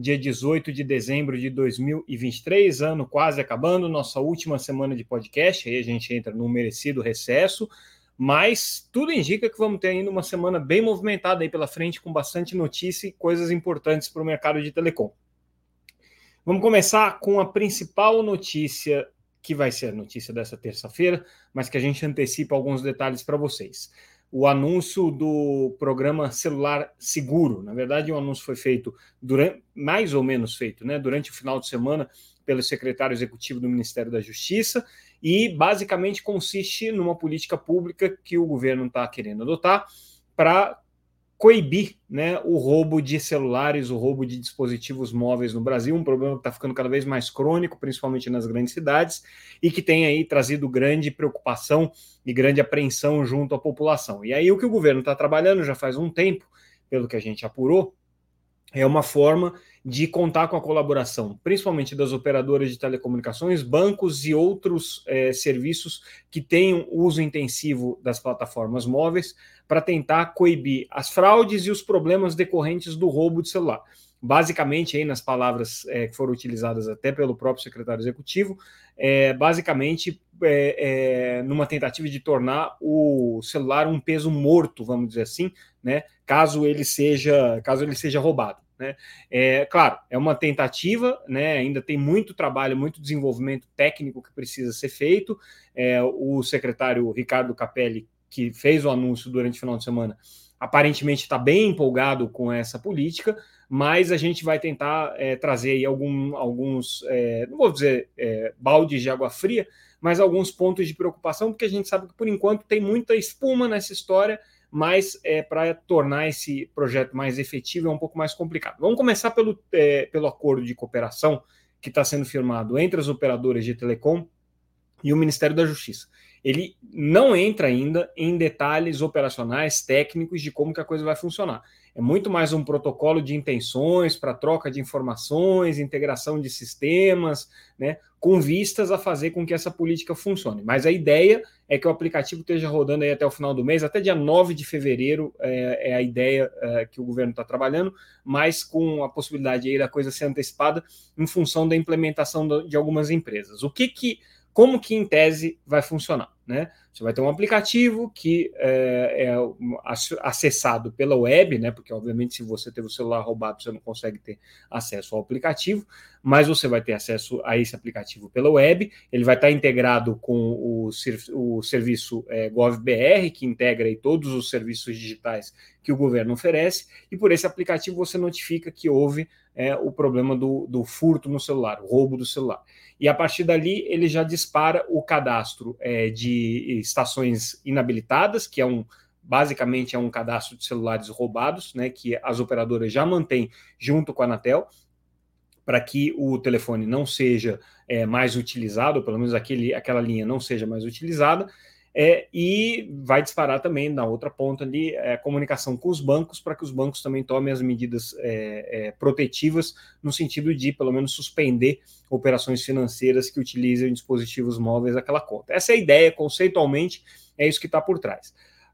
dia 18 de dezembro de 2023, ano quase acabando, nossa última semana de podcast, aí a gente entra num merecido recesso, mas tudo indica que vamos ter ainda uma semana bem movimentada aí pela frente, com bastante notícia e coisas importantes para o mercado de telecom. Vamos começar com a principal notícia, que vai ser a notícia dessa terça-feira, mas que a gente antecipa alguns detalhes para vocês o anúncio do programa celular seguro. Na verdade, o anúncio foi feito durante, mais ou menos feito, né, durante o final de semana pelo secretário executivo do Ministério da Justiça e basicamente consiste numa política pública que o governo está querendo adotar para coibir né, o roubo de celulares, o roubo de dispositivos móveis no Brasil, um problema que está ficando cada vez mais crônico, principalmente nas grandes cidades, e que tem aí trazido grande preocupação e grande apreensão junto à população. E aí o que o governo está trabalhando já faz um tempo, pelo que a gente apurou, é uma forma de contar com a colaboração, principalmente das operadoras de telecomunicações, bancos e outros é, serviços que tenham uso intensivo das plataformas móveis para tentar coibir as fraudes e os problemas decorrentes do roubo de celular. Basicamente, aí nas palavras é, que foram utilizadas até pelo próprio secretário executivo, é, basicamente é, é, numa tentativa de tornar o celular um peso morto, vamos dizer assim, né? Caso ele seja, caso ele seja roubado. Né? É, claro, é uma tentativa, né? ainda tem muito trabalho, muito desenvolvimento técnico que precisa ser feito. É, o secretário Ricardo Capelli, que fez o anúncio durante o final de semana, aparentemente está bem empolgado com essa política, mas a gente vai tentar é, trazer aí algum, alguns, é, não vou dizer é, baldes de água fria, mas alguns pontos de preocupação, porque a gente sabe que por enquanto tem muita espuma nessa história mas é, para tornar esse projeto mais efetivo é um pouco mais complicado. Vamos começar pelo, é, pelo acordo de cooperação que está sendo firmado entre as operadoras de telecom e o Ministério da Justiça. Ele não entra ainda em detalhes operacionais, técnicos de como que a coisa vai funcionar. É muito mais um protocolo de intenções para troca de informações, integração de sistemas, né, com vistas a fazer com que essa política funcione. Mas a ideia é que o aplicativo esteja rodando aí até o final do mês, até dia 9 de fevereiro é, é a ideia é, que o governo está trabalhando, mas com a possibilidade aí da coisa ser antecipada em função da implementação de algumas empresas. O que que como que em tese vai funcionar? Né? Você vai ter um aplicativo que é, é, acessado pela web, né? Porque, obviamente, se você teve o celular roubado, você não consegue ter acesso ao aplicativo, mas você vai ter acesso a esse aplicativo pela web. Ele vai estar integrado com o, o serviço é, GovBR, que integra aí, todos os serviços digitais que o governo oferece, e por esse aplicativo você notifica que houve é, o problema do, do furto no celular, o roubo do celular. E a partir dali ele já dispara o cadastro é, de estações inabilitadas, que é um basicamente é um cadastro de celulares roubados, né, que as operadoras já mantêm junto com a Anatel, para que o telefone não seja é, mais utilizado, pelo menos aquele, aquela linha não seja mais utilizada, é, e vai disparar também na outra ponta ali é, comunicação com os bancos para que os bancos também tomem as medidas é, é, protetivas no sentido de pelo menos suspender operações financeiras que utilizem dispositivos móveis aquela conta. Essa é a ideia, conceitualmente, é isso que está por trás.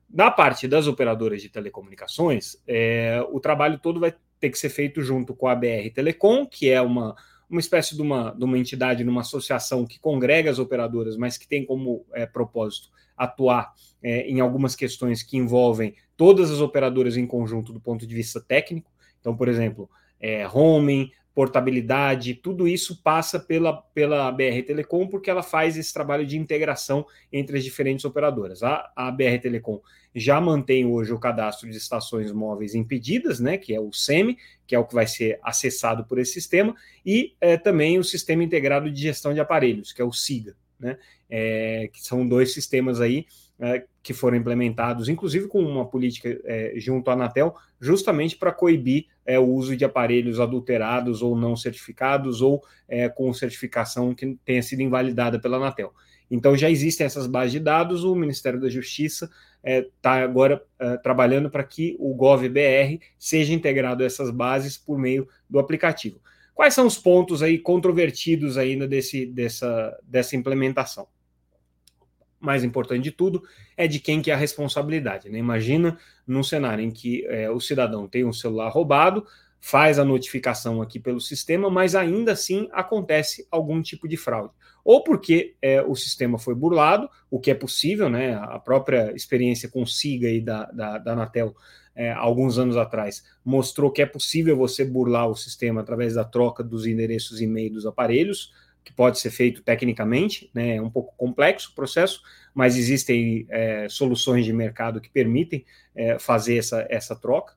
Na parte das operadoras de telecomunicações, é, o trabalho todo vai ter que ser feito junto com a BR Telecom, que é uma uma espécie de uma, de uma entidade, numa associação que congrega as operadoras, mas que tem como é, propósito atuar é, em algumas questões que envolvem todas as operadoras em conjunto do ponto de vista técnico. Então, por exemplo, é, homing, portabilidade, tudo isso passa pela, pela BR Telecom, porque ela faz esse trabalho de integração entre as diferentes operadoras. A, a BR Telecom já mantém hoje o cadastro de estações móveis impedidas, né, que é o SEMI, que é o que vai ser acessado por esse sistema, e é, também o Sistema Integrado de Gestão de Aparelhos, que é o SIGA, né, é, que são dois sistemas aí é, que foram implementados, inclusive com uma política é, junto à Anatel, justamente para coibir é, o uso de aparelhos adulterados ou não certificados ou é, com certificação que tenha sido invalidada pela Anatel. Então já existem essas bases de dados, o Ministério da Justiça está é, agora é, trabalhando para que o GovBR seja integrado a essas bases por meio do aplicativo. Quais são os pontos aí controvertidos ainda desse, dessa, dessa implementação? Mais importante de tudo é de quem que é a responsabilidade. Né? Imagina num cenário em que é, o cidadão tem um celular roubado, faz a notificação aqui pelo sistema, mas ainda assim acontece algum tipo de fraude. Ou porque é, o sistema foi burlado, o que é possível, né? A própria experiência com SIGA aí da, da, da Anatel é, alguns anos atrás mostrou que é possível você burlar o sistema através da troca dos endereços e-mail dos aparelhos, que pode ser feito tecnicamente, né? É um pouco complexo o processo, mas existem é, soluções de mercado que permitem é, fazer essa, essa troca.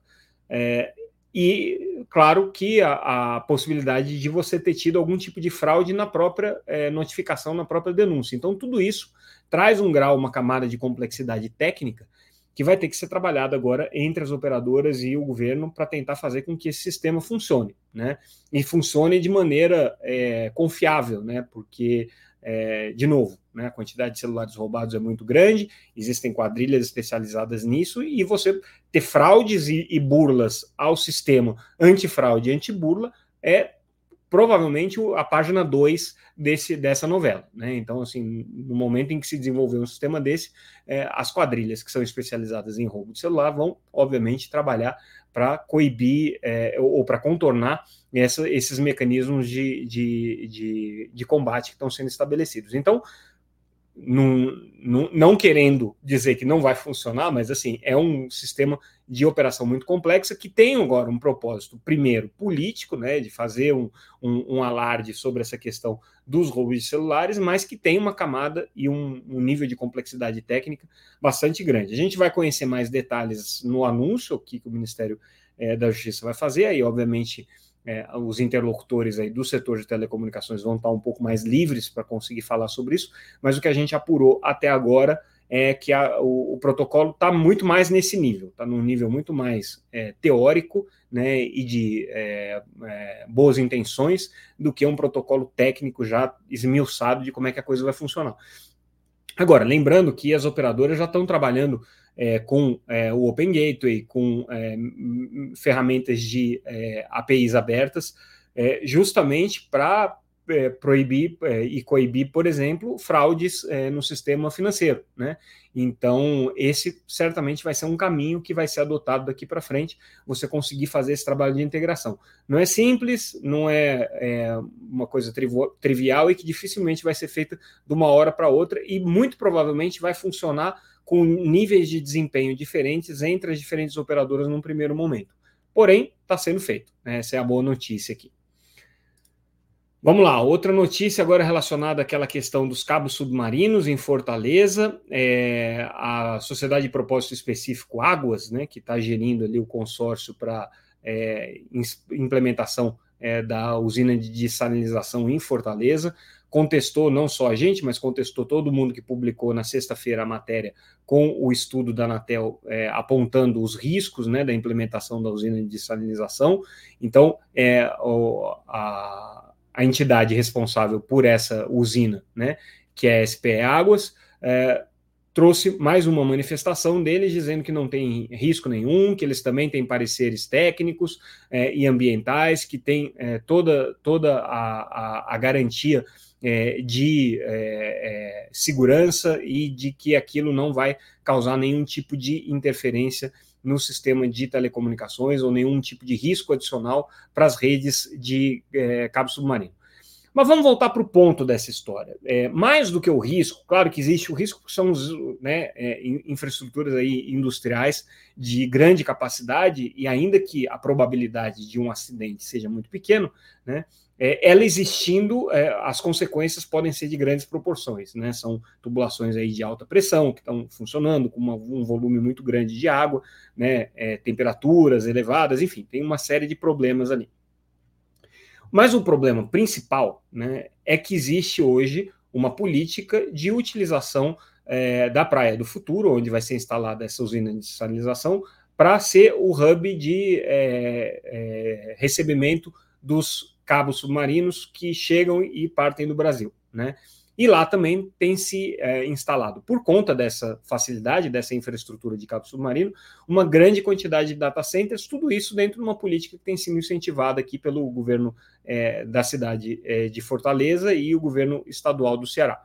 É, e, claro, que a, a, possibilidade de você ter tido algum tipo de fraude na própria é, notificação, na própria denúncia. Então, tudo isso traz um grau, uma camada de complexidade técnica que vai ter que ser trabalhado agora entre as operadoras e o governo para tentar fazer com que esse sistema funcione, né? E funcione de maneira é, confiável, né? Porque é, de novo, né, a quantidade de celulares roubados é muito grande, existem quadrilhas especializadas nisso, e você ter fraudes e, e burlas ao sistema antifraude e antiburla é provavelmente a página 2 desse, dessa novela. Né? Então, assim, no momento em que se desenvolver um sistema desse, é, as quadrilhas que são especializadas em roubo de celular vão, obviamente, trabalhar para coibir é, ou para contornar essa, esses mecanismos de, de, de, de combate que estão sendo estabelecidos. Então, num, num, não querendo dizer que não vai funcionar, mas assim, é um sistema de operação muito complexa que tem agora um propósito, primeiro, político, né, de fazer um, um, um alarde sobre essa questão dos roubos de celulares, mas que tem uma camada e um, um, nível de complexidade técnica bastante grande. A gente vai conhecer mais detalhes no anúncio que, que o Ministério é, da Justiça vai fazer, aí, obviamente é, os interlocutores aí do setor de telecomunicações vão estar um pouco mais livres para conseguir falar sobre isso, mas o que a gente apurou até agora é que a, o, o, protocolo está muito mais nesse nível, está num nível muito mais é, teórico né, e de é, é, boas intenções do que um protocolo técnico já esmiuçado de como é que a coisa vai funcionar. Agora, lembrando que as operadoras já estão trabalhando é, com é, o Open Gateway, com é, ferramentas de é, APIs abertas, é, justamente para é, proibir e coibir, por exemplo, fraudes no sistema financeiro. Né? Então, esse certamente vai ser um caminho que vai ser adotado daqui para frente, você conseguir fazer esse trabalho de integração. Não é simples, não é, uma coisa trivial e que dificilmente vai ser feita de uma hora para outra, e muito provavelmente vai funcionar com níveis de desempenho diferentes entre as diferentes operadoras num primeiro momento. Porém, está sendo feito. Né? Essa é a boa notícia aqui. Vamos lá, outra notícia agora relacionada àquela questão dos cabos submarinos em Fortaleza. É, a Sociedade de Propósito Específico Águas, né, que está gerindo ali o consórcio para é, implementação é, da usina de dessalinização em Fortaleza, contestou não só a gente, mas contestou todo mundo que publicou na sexta-feira a matéria com o estudo da Anatel é, apontando os riscos né, da implementação da usina de dessalinização. Então, é, a, a, entidade responsável por essa usina, né, que é a SPE Águas, é, trouxe mais uma manifestação deles dizendo que não tem risco nenhum, que eles também têm pareceres técnicos é, e ambientais, que tem é, toda, toda a, a, a garantia é, de é, é, segurança e de que aquilo não vai causar nenhum tipo de interferência no sistema de telecomunicações ou nenhum tipo de risco adicional para as redes de é, cabo submarino. Mas vamos voltar para o ponto dessa história. É, mais do que o risco, claro que existe o risco, são né, é, infraestruturas aí industriais de grande capacidade, e ainda que a probabilidade de um acidente seja muito pequeno, né, é, ela existindo, é, as consequências podem ser de grandes proporções. Né, são tubulações aí de alta pressão que estão funcionando com uma, um volume muito grande de água, né, é, temperaturas elevadas, enfim, tem uma série de problemas ali. Mas o problema principal né, é que existe hoje uma política de utilização é, da Praia do Futuro, onde vai ser instalada essa usina de salinização, para ser o hub de é, é, recebimento dos cabos submarinos que chegam e partem do Brasil. Né? E lá também tem se é, instalado, por conta dessa facilidade, dessa infraestrutura de cabo submarino, uma grande quantidade de data centers, tudo isso dentro de uma política que tem sido incentivada aqui pelo governo é, da cidade é, de Fortaleza e o governo estadual do Ceará.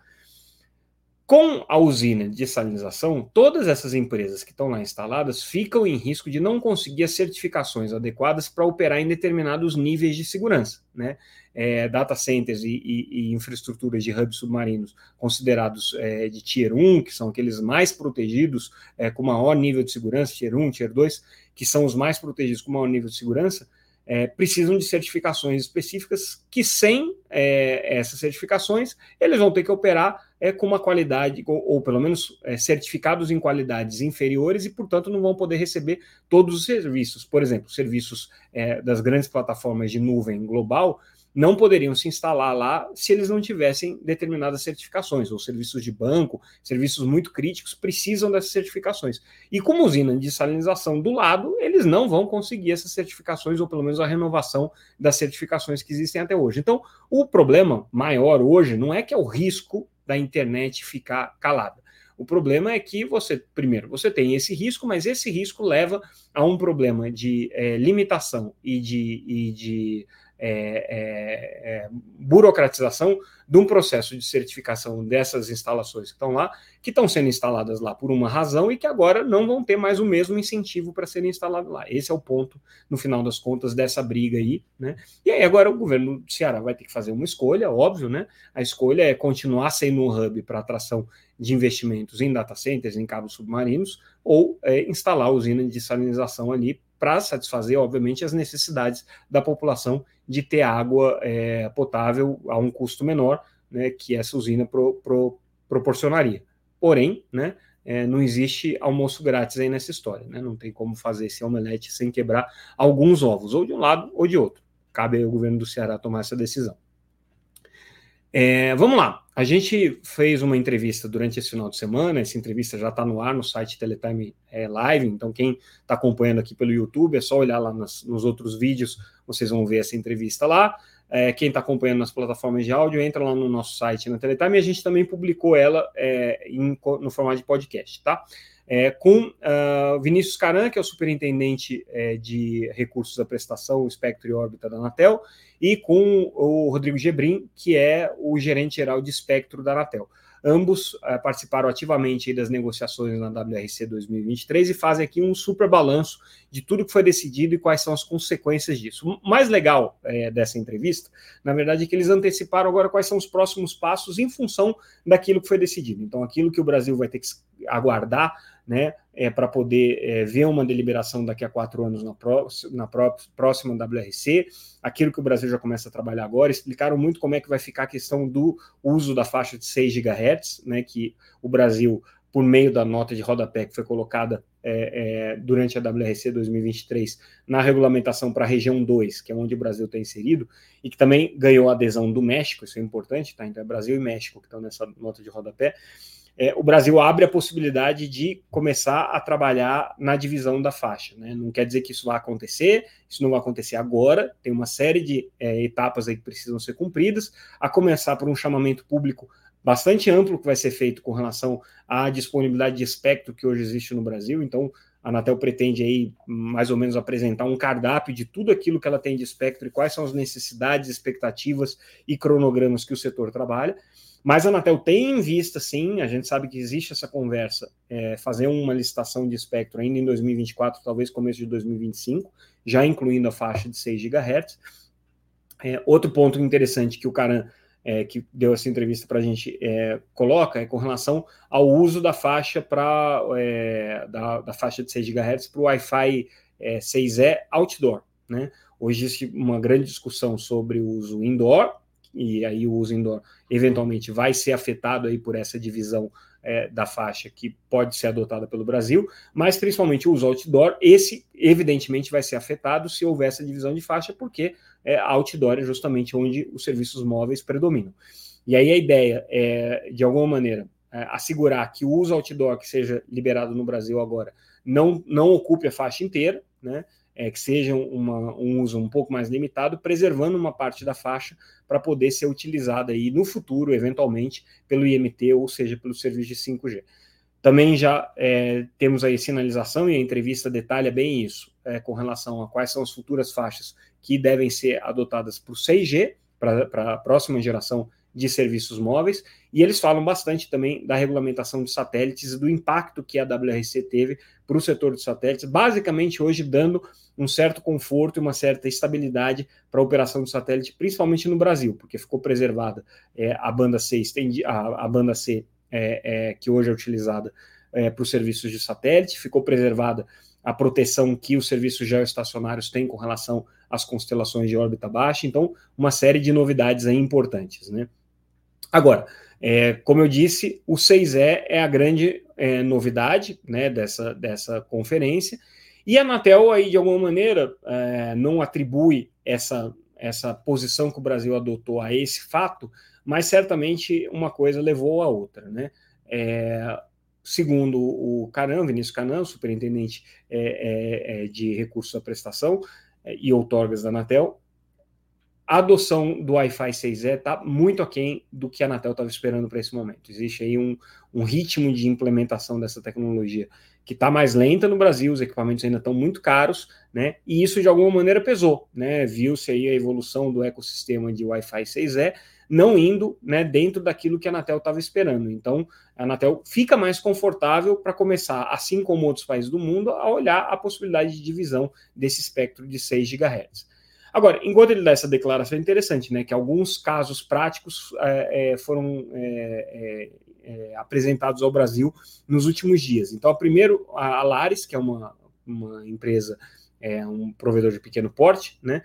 Com a usina de salinização, todas essas empresas que estão lá instaladas ficam em risco de não conseguir as certificações adequadas para operar em determinados níveis de segurança. Né? É, data centers e, e, e, infraestruturas de hubs submarinos considerados é, de Tier 1, que são aqueles mais protegidos é, com maior nível de segurança, Tier 1, Tier 2, que são os mais protegidos com maior nível de segurança, é, precisam de certificações específicas que, sem é, essas certificações, eles vão ter que operar é, com uma qualidade, ou, ou pelo menos é, certificados em qualidades inferiores, e, portanto, não vão poder receber todos os serviços. Por exemplo, serviços é, das grandes plataformas de nuvem global não poderiam se instalar lá se eles não tivessem determinadas certificações, ou serviços de banco, serviços muito críticos precisam dessas certificações. E como usina de salinização do lado, eles não vão conseguir essas certificações, ou pelo menos a renovação das certificações que existem até hoje. Então, o problema maior hoje não é que é o risco da internet ficar calada. O problema é que você, primeiro, você tem esse risco, mas esse risco leva a um problema de é, limitação e de, e de é, é, é, burocratização de um processo de certificação dessas instalações que estão lá, que estão sendo instaladas lá por uma razão e que agora não vão ter mais o mesmo incentivo para serem instaladas lá. Esse é o ponto, no final das contas, dessa briga aí, né? E aí agora o governo do Ceará vai ter que fazer uma escolha, óbvio, né? A escolha é continuar sendo um hub para atração de investimentos em data centers, em cabos submarinos, ou é, instalar a usina de salinização ali para satisfazer, obviamente, as necessidades da população de ter água é, potável a um custo menor, né, que essa usina pro, pro, proporcionaria. Porém, né, é, não existe almoço grátis aí nessa história, né? Não tem como fazer esse omelete sem quebrar alguns ovos, ou de um lado ou de outro. Cabe ao governo do Ceará tomar essa decisão. É, vamos lá. A gente fez uma entrevista durante esse final de semana. Essa entrevista já está no ar no site Teletime é, Live. Então, quem está acompanhando aqui pelo YouTube, é só olhar lá nas, nos outros vídeos, vocês vão ver essa entrevista lá. É, quem está acompanhando nas plataformas de áudio, entra lá no nosso site na Teletime. E a gente também publicou ela é, em, no formato de podcast, tá? É, com uh, Vinícius Caran, que é o superintendente é, de recursos da prestação, espectro e órbita da Anatel, e com o Rodrigo Gebrim, que é o gerente geral de espectro da Anatel. Ambos uh, participaram ativamente das negociações na WRC 2023 e fazem aqui um super balanço de tudo que foi decidido e quais são as consequências disso. O mais legal é, dessa entrevista, na verdade, é que eles anteciparam agora quais são os próximos passos em função daquilo que foi decidido. Então, aquilo que o Brasil vai ter que aguardar né, é, para poder é, ver uma deliberação daqui a quatro anos na, pró na pró próxima WRC, aquilo que o Brasil já começa a trabalhar agora, explicaram muito como é que vai ficar a questão do uso da faixa de 6 GHz, né, que o Brasil, por meio da nota de rodapé que foi colocada é, é durante a WRC 2023 na regulamentação para a região 2, que é onde o Brasil está inserido, e que também ganhou a adesão do México, isso é importante, tá? Então é Brasil e México que estão nessa nota de rodapé é, o Brasil abre a possibilidade de começar a trabalhar na divisão da faixa. Né? Não quer dizer que isso vai acontecer, isso não vai acontecer agora, tem uma série de é, etapas aí que precisam ser cumpridas, a começar por um chamamento público bastante amplo que vai ser feito com relação à disponibilidade de espectro que hoje existe no Brasil. Então, a Anatel pretende aí mais ou menos apresentar um cardápio de tudo aquilo que ela tem de espectro e quais são as necessidades, expectativas e cronogramas que o setor trabalha. Mas a Anatel tem em vista, sim, a gente sabe que existe essa conversa, é, fazer uma licitação de espectro ainda em 2024, talvez começo de 2025, já incluindo a faixa de 6 GHz. É, outro ponto interessante que o Caran, é, que deu essa entrevista para a gente, é, coloca é com relação ao uso da faixa para é, da, da, faixa de 6 GHz para o Wi-Fi 6E é, outdoor. Né? Hoje existe uma grande discussão sobre o uso indoor, e aí o uso indoor eventualmente vai ser afetado aí por essa divisão é, da faixa que pode ser adotada pelo Brasil, mas principalmente o uso outdoor, esse evidentemente vai ser afetado se houver essa divisão de faixa, porque é, outdoor é justamente onde os serviços móveis predominam. E aí a ideia é, de alguma maneira, é, assegurar que o uso outdoor que seja liberado no Brasil agora não, não ocupe a faixa inteira, né? É, que seja uma, um uso um pouco mais limitado, preservando uma parte da faixa para poder ser utilizada aí no futuro, eventualmente, pelo IMT, ou seja, pelo serviço de 5G. Também já é, temos aí sinalização e a entrevista detalha bem isso, é, com relação a quais são as futuras faixas que devem ser adotadas para o 6G, para a próxima geração de serviços móveis, e eles falam bastante também da regulamentação de satélites e do impacto que a WRC teve para o setor de satélites, basicamente hoje dando um certo conforto e uma certa estabilidade para a operação do satélite, principalmente no Brasil, porque ficou preservada é, a banda C, a, a banda C é, é, que hoje é utilizada é, para os serviços de satélite, ficou preservada a proteção que os serviços geoestacionários têm com relação às constelações de órbita baixa, então uma série de novidades aí importantes, né? Agora, é, como eu disse, o 6E é a grande é, novidade né, dessa, dessa conferência, e a Anatel aí, de alguma maneira, é, não atribui essa, essa posição que o Brasil adotou a esse fato, mas certamente uma coisa levou a outra, né? É, segundo o Canan, Vinícius Canan, superintendente é, é, é de recursos da prestação é, e outorgas da Anatel, a adoção do Wi-Fi 6E está muito aquém do que a Anatel estava esperando para esse momento. Existe aí um, um ritmo de implementação dessa tecnologia que está mais lenta no Brasil, os equipamentos ainda estão muito caros, né? E isso de alguma maneira pesou, né? Viu-se aí a evolução do ecossistema de Wi-Fi 6E não indo né, dentro daquilo que a Anatel estava esperando. Então, a Anatel fica mais confortável para começar, assim como outros países do mundo, a olhar a possibilidade de divisão desse espectro de 6 GHz. Agora, enquanto ele dá essa declaração, é interessante, né, que alguns casos práticos é, é, foram é, é, é apresentados ao Brasil nos últimos dias. Então, primeiro, a Lares, que é uma, uma empresa um provedor de pequeno porte, né,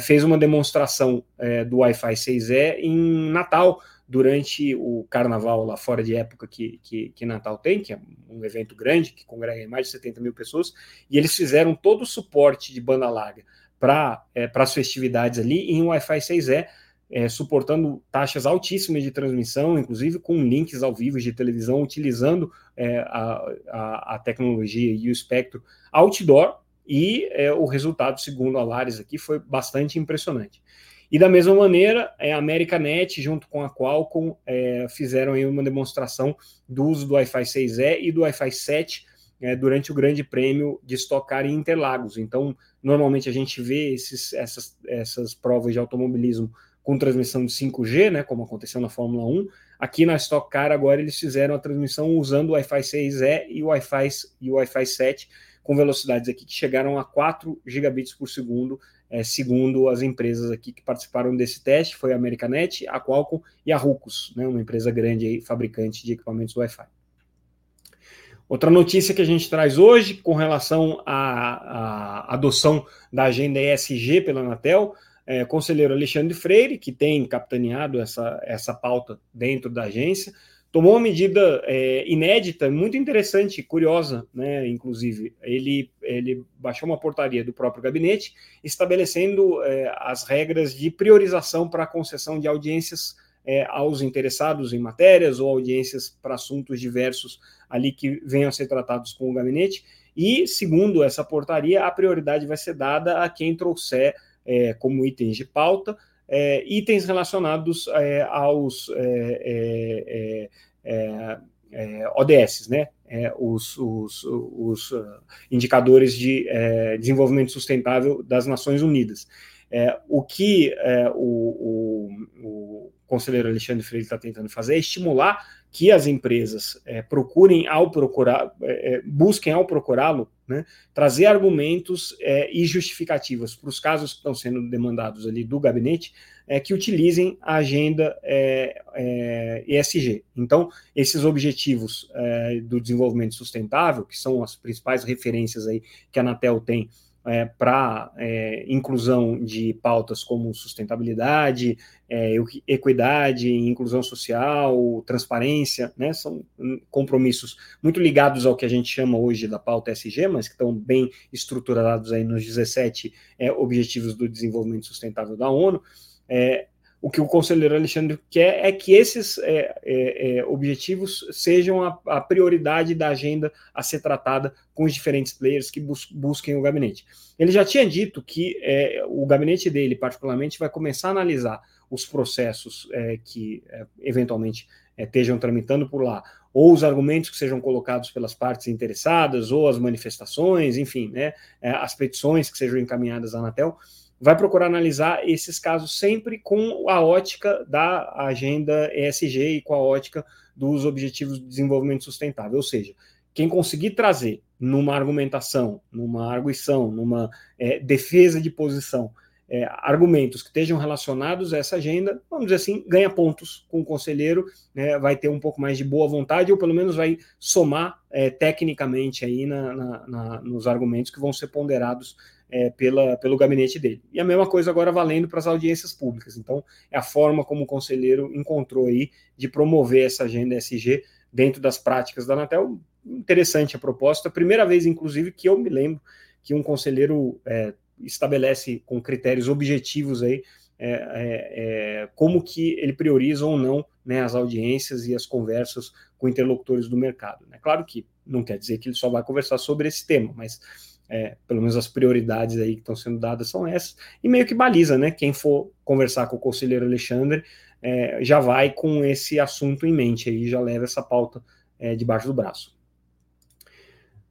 fez uma demonstração do Wi-Fi 6E em Natal, durante o carnaval lá fora de época que, que, que, Natal tem, que é um evento grande, que congrega mais de 70 mil pessoas, e eles fizeram todo o suporte de banda larga para é, as festividades ali em Wi-Fi 6E, é, suportando taxas altíssimas de transmissão, inclusive com links ao vivo de televisão, utilizando é, a, a, a, tecnologia e o espectro outdoor, e é, o resultado, segundo a Lares aqui, foi bastante impressionante. E da mesma maneira, é, a Americanet, junto com a Qualcomm, é, fizeram aí uma demonstração do uso do Wi-Fi 6E e do Wi-Fi 7 é, durante o Grande Prêmio de Stock Car em Interlagos. Então, normalmente a gente vê esses, essas, essas provas de automobilismo com transmissão de 5G, né, como aconteceu na Fórmula 1. Aqui na Stock Car, agora eles fizeram a transmissão usando o Wi-Fi 6E e o Wi-Fi, e o Wi-Fi 7, com velocidades aqui que chegaram a 4 gigabits por segundo, é, segundo as empresas aqui que participaram desse teste, foi a Americanet, a Qualcomm e a Rucos, né, uma empresa grande aí, fabricante de equipamentos Wi-Fi. Outra notícia que a gente traz hoje com relação à, à adoção da agenda ESG pela Anatel, é, conselheiro Alexandre Freire, que tem capitaneado essa, essa pauta dentro da agência, tomou uma medida é, inédita, muito interessante, curiosa, né? Inclusive, ele, ele baixou uma portaria do próprio gabinete estabelecendo é, as regras de priorização para a concessão de audiências é, aos interessados em matérias ou audiências para assuntos diversos ali que venham a ser tratados com o gabinete. E, segundo essa portaria, a prioridade vai ser dada a quem trouxer é, como itens de pauta é, itens relacionados é, aos é, é, ODS, né? Os, os, os, uh, indicadores de desenvolvimento sustentável das Nações Unidas. o que o, o conselheiro Alexandre Freire está tentando fazer é estimular que as empresas é, procurem ao procurar, é, é, busquem ao procurá-lo, né, trazer argumentos é, e justificativas para os casos que estão sendo demandados ali do gabinete, é, que utilizem a agenda é, ESG. Então, esses objetivos do desenvolvimento sustentável, que são as principais referências aí que a Anatel tem é, para é, inclusão de pautas como sustentabilidade, é, equidade, inclusão social, transparência, né, são compromissos muito ligados ao que a gente chama hoje da pauta SG, mas que estão bem estruturados aí nos 17 é, Objetivos do Desenvolvimento Sustentável da ONU. É, o que o conselheiro Alexandre quer é que esses é, é, é, objetivos sejam a, a, prioridade da agenda a ser tratada com os diferentes players que bus busquem o gabinete. Ele já tinha dito que é, o gabinete dele, particularmente, vai começar a analisar os processos é, que é, eventualmente estejam tramitando por lá, ou os argumentos que sejam colocados pelas partes interessadas, ou as manifestações, enfim, né, as petições que sejam encaminhadas à Anatel vai procurar analisar esses casos sempre com a ótica da agenda ESG e com a ótica dos Objetivos de Desenvolvimento Sustentável. Ou seja, quem conseguir trazer numa argumentação, numa arguição, numa é, defesa de posição, é, argumentos que estejam relacionados a essa agenda, vamos dizer assim, ganha pontos com o conselheiro, né, vai ter um pouco mais de boa vontade, ou pelo menos vai somar é, tecnicamente aí na, na, na, nos argumentos que vão ser ponderados é, pela, pelo gabinete dele. E a mesma coisa agora valendo para as audiências públicas. Então, é a forma como o conselheiro encontrou aí de promover essa agenda SG dentro das práticas da Anatel. Interessante a proposta. Primeira vez, inclusive, que eu me lembro que um conselheiro é, estabelece com critérios objetivos aí é, é, é, como que ele prioriza ou não né, as audiências e as conversas com interlocutores do mercado. Né? Claro que não quer dizer que ele só vai conversar sobre esse tema, mas é, pelo menos as prioridades aí que estão sendo dadas são essas, e meio que baliza, né? Quem for conversar com o conselheiro Alexandre é, já vai com esse assunto em mente aí, já leva essa pauta é, debaixo do braço.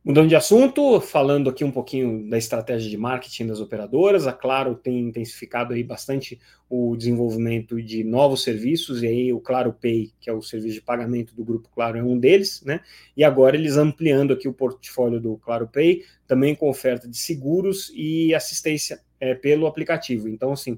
Mudando de assunto, falando aqui um pouquinho da estratégia de marketing das operadoras, a Claro tem intensificado aí bastante o desenvolvimento de novos serviços, e aí o Claro Pay, que é o serviço de pagamento do Grupo Claro, é um deles, né? E agora eles ampliando aqui o portfólio do Claro Pay, também com oferta de seguros e assistência é, pelo aplicativo. Então, assim,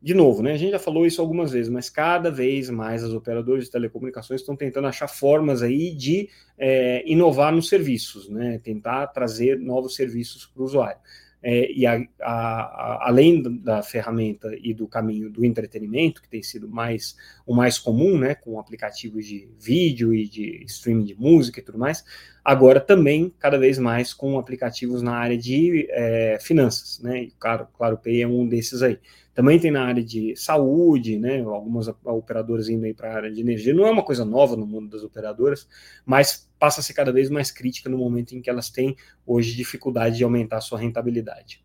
de novo, né? A gente já falou isso algumas vezes, mas cada vez mais as operadoras de telecomunicações estão tentando achar formas aí de é, inovar nos serviços, né? Tentar trazer novos serviços para o usuário. É, e a, a, a, além da ferramenta e do caminho do entretenimento, que tem sido mais o mais comum, né, com aplicativos de vídeo e de streaming de música e tudo mais, agora também cada vez mais com aplicativos na área de é, finanças, né, e claro, claro, Pay é um desses aí. Também tem na área de saúde, né? Algumas operadoras indo aí para a área de energia. Não é uma coisa nova no mundo das operadoras, mas passa a ser cada vez mais crítica no momento em que elas têm hoje dificuldade de aumentar a sua rentabilidade.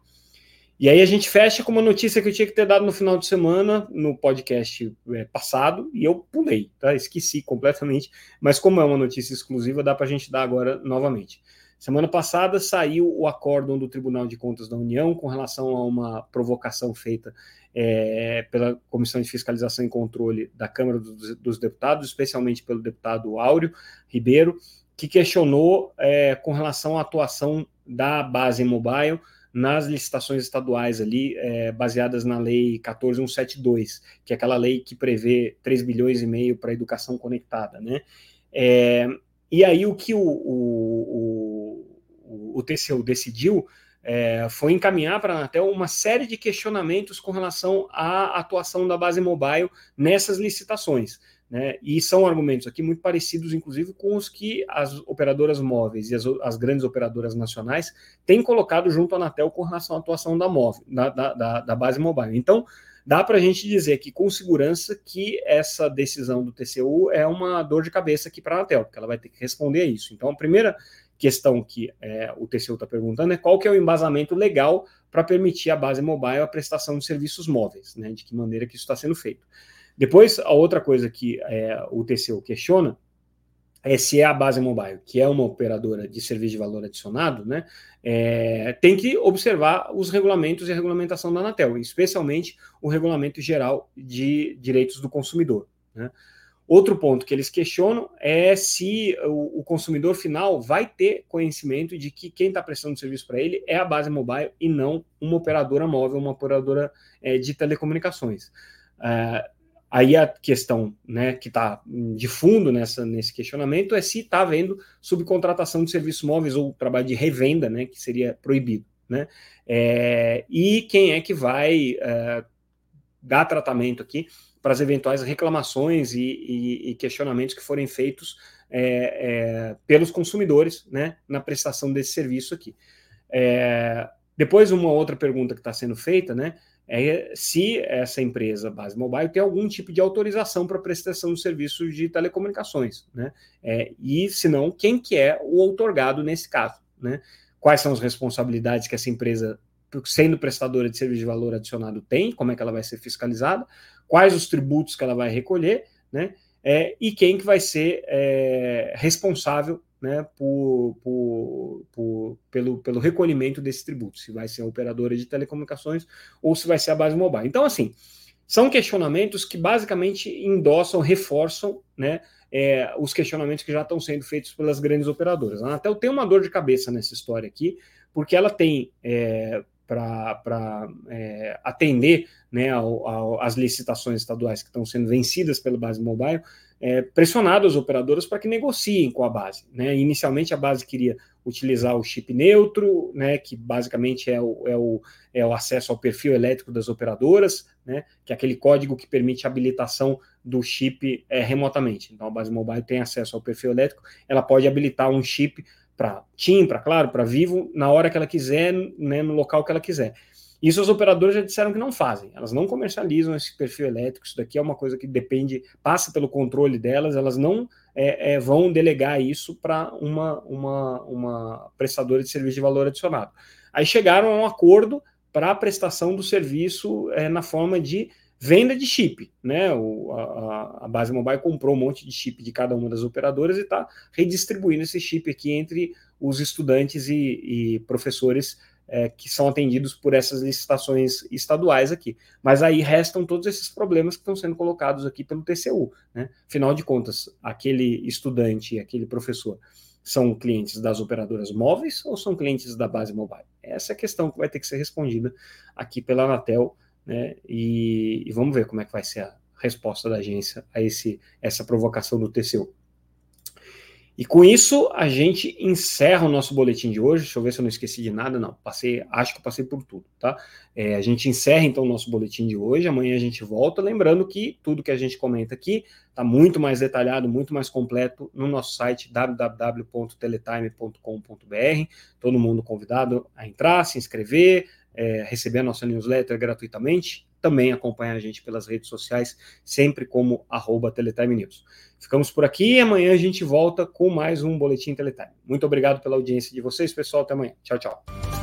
E aí a gente fecha com uma notícia que eu tinha que ter dado no final de semana no podcast é, passado e eu pulei, tá? Esqueci completamente, mas como é uma notícia exclusiva, dá para a gente dar agora novamente. Semana passada saiu o acórdão do Tribunal de Contas da União com relação a uma provocação feita é, pela Comissão de Fiscalização e Controle da Câmara dos, dos, Deputados, especialmente pelo deputado Áureo Ribeiro, que questionou é, com relação à atuação da base mobile nas licitações estaduais ali, é, baseadas na lei 14172, que é aquela lei que prevê 3 bilhões e meio para a educação conectada, né? É, e aí o que o, o, o, o TCU decidiu é, foi encaminhar para a Anatel uma série de questionamentos com relação à atuação da base mobile nessas licitações. Né? E são argumentos aqui muito parecidos, inclusive, com os que as operadoras móveis e as, as grandes operadoras nacionais têm colocado junto à Anatel com relação à atuação da, móvel, da, da, da base mobile. Então, dá para a gente dizer aqui com segurança que essa decisão do TCU é uma dor de cabeça aqui para a Anatel, porque ela vai ter que responder a isso. Então, a primeira questão que é, o TCU está perguntando é qual que é o embasamento legal para permitir a base mobile a prestação de serviços móveis, né? De que maneira que isso está sendo feito. Depois, a outra coisa que é, o TCU questiona é se é a base mobile, que é uma operadora de serviço de valor adicionado, né, é, tem que observar os regulamentos e a regulamentação da Anatel, especialmente o regulamento geral de direitos do consumidor. Né. Outro ponto que eles questionam é se o, o consumidor final vai ter conhecimento de que quem está prestando serviço para ele é a base mobile e não uma operadora móvel, uma operadora é, de telecomunicações. Uh, Aí a questão né, que está de fundo nessa, nesse questionamento é se está havendo subcontratação de serviços móveis ou trabalho de revenda, né, que seria proibido. Né? É, e quem é que vai é, dar tratamento aqui para as eventuais reclamações e, e, e, questionamentos que forem feitos é, é pelos consumidores né, na prestação desse serviço aqui. É, Depois, uma outra pergunta que está sendo feita, né? É se essa empresa base mobile tem algum tipo de autorização para prestação de serviços de telecomunicações, né? É, e se não, quem que é o outorgado nesse caso, né? Quais são as responsabilidades que essa empresa, sendo prestadora de serviço de valor adicionado, tem? Como é que ela vai ser fiscalizada? Quais os tributos que ela vai recolher, né? É, e quem que vai ser é, responsável né, por, por, por, pelo, pelo recolhimento desse tributo, se vai ser a operadora de telecomunicações ou se vai ser a base mobile. Então, assim, são questionamentos que basicamente endossam, reforçam né, é, os questionamentos que já estão sendo feitos pelas grandes operadoras. A Anatel tem uma dor de cabeça nessa história aqui, porque ela tem é, para é, atender né, ao, ao, as licitações estaduais que estão sendo vencidas pela base mobile, é, pressionado as operadoras para que negociem com a base. Né? Inicialmente, a base queria utilizar o chip neutro, né, que basicamente é o, é, o, é o acesso ao perfil elétrico das operadoras, né, que é aquele código que permite a habilitação do chip é, remotamente. Então, a base mobile tem acesso ao perfil elétrico, ela pode habilitar um chip para TIM, para Claro, para Vivo, na hora que ela quiser, né, no local que ela quiser. Isso as operadoras já disseram que não fazem. Elas não comercializam esse perfil elétrico. Isso daqui é uma coisa que depende, passa pelo controle delas. Elas não é, é, vão delegar isso para uma, uma, uma prestadora de serviço de valor adicionado. Aí chegaram a um acordo para a prestação do serviço é, na forma de venda de chip, né? O, a, a, base mobile comprou um monte de chip de cada uma das operadoras e está redistribuindo esse chip aqui entre os estudantes e, e professores é, que são atendidos por essas licitações estaduais aqui. Mas aí restam todos esses problemas que estão sendo colocados aqui pelo TCU. Né? Afinal de contas, aquele estudante, aquele professor, são clientes das operadoras móveis ou são clientes da base mobile? Essa é a questão que vai ter que ser respondida aqui pela Anatel, né? E, e vamos ver como é que vai ser a resposta da agência a esse, essa provocação do TCU. E com isso, a gente encerra o nosso boletim de hoje. Deixa eu ver se eu não esqueci de nada. Não, passei, acho que passei por tudo, tá? É, a gente encerra então o nosso boletim de hoje. Amanhã a gente volta. Lembrando que tudo que a gente comenta aqui está muito mais detalhado, muito mais completo no nosso site www.teletime.com.br. Todo mundo convidado a entrar, se inscrever, é, receber a nossa newsletter gratuitamente também acompanhar a gente pelas redes sociais, sempre como arroba Teletime News. Ficamos por aqui e amanhã a gente volta com mais um Boletim Teletime. Muito obrigado pela audiência de vocês, pessoal. Até amanhã. Tchau, tchau.